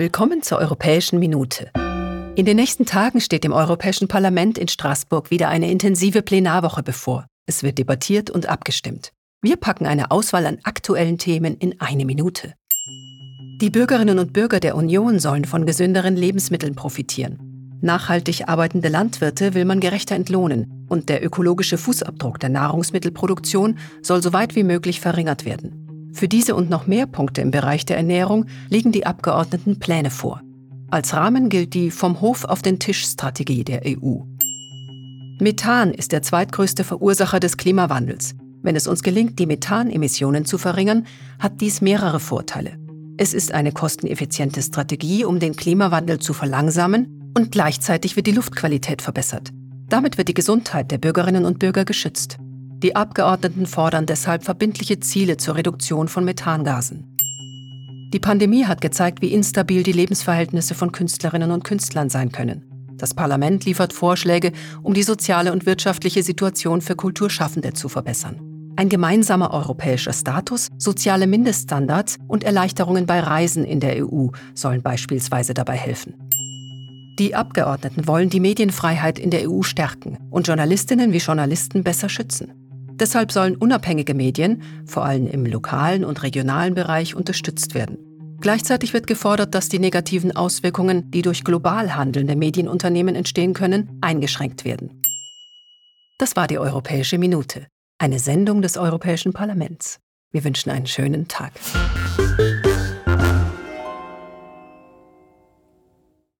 Willkommen zur Europäischen Minute. In den nächsten Tagen steht dem Europäischen Parlament in Straßburg wieder eine intensive Plenarwoche bevor. Es wird debattiert und abgestimmt. Wir packen eine Auswahl an aktuellen Themen in eine Minute. Die Bürgerinnen und Bürger der Union sollen von gesünderen Lebensmitteln profitieren. Nachhaltig arbeitende Landwirte will man gerechter entlohnen und der ökologische Fußabdruck der Nahrungsmittelproduktion soll so weit wie möglich verringert werden. Für diese und noch mehr Punkte im Bereich der Ernährung liegen die Abgeordneten Pläne vor. Als Rahmen gilt die Vom Hof auf den Tisch Strategie der EU. Methan ist der zweitgrößte Verursacher des Klimawandels. Wenn es uns gelingt, die Methanemissionen zu verringern, hat dies mehrere Vorteile. Es ist eine kosteneffiziente Strategie, um den Klimawandel zu verlangsamen und gleichzeitig wird die Luftqualität verbessert. Damit wird die Gesundheit der Bürgerinnen und Bürger geschützt. Die Abgeordneten fordern deshalb verbindliche Ziele zur Reduktion von Methangasen. Die Pandemie hat gezeigt, wie instabil die Lebensverhältnisse von Künstlerinnen und Künstlern sein können. Das Parlament liefert Vorschläge, um die soziale und wirtschaftliche Situation für Kulturschaffende zu verbessern. Ein gemeinsamer europäischer Status, soziale Mindeststandards und Erleichterungen bei Reisen in der EU sollen beispielsweise dabei helfen. Die Abgeordneten wollen die Medienfreiheit in der EU stärken und Journalistinnen wie Journalisten besser schützen. Deshalb sollen unabhängige Medien, vor allem im lokalen und regionalen Bereich, unterstützt werden. Gleichzeitig wird gefordert, dass die negativen Auswirkungen, die durch global handelnde Medienunternehmen entstehen können, eingeschränkt werden. Das war die Europäische Minute, eine Sendung des Europäischen Parlaments. Wir wünschen einen schönen Tag.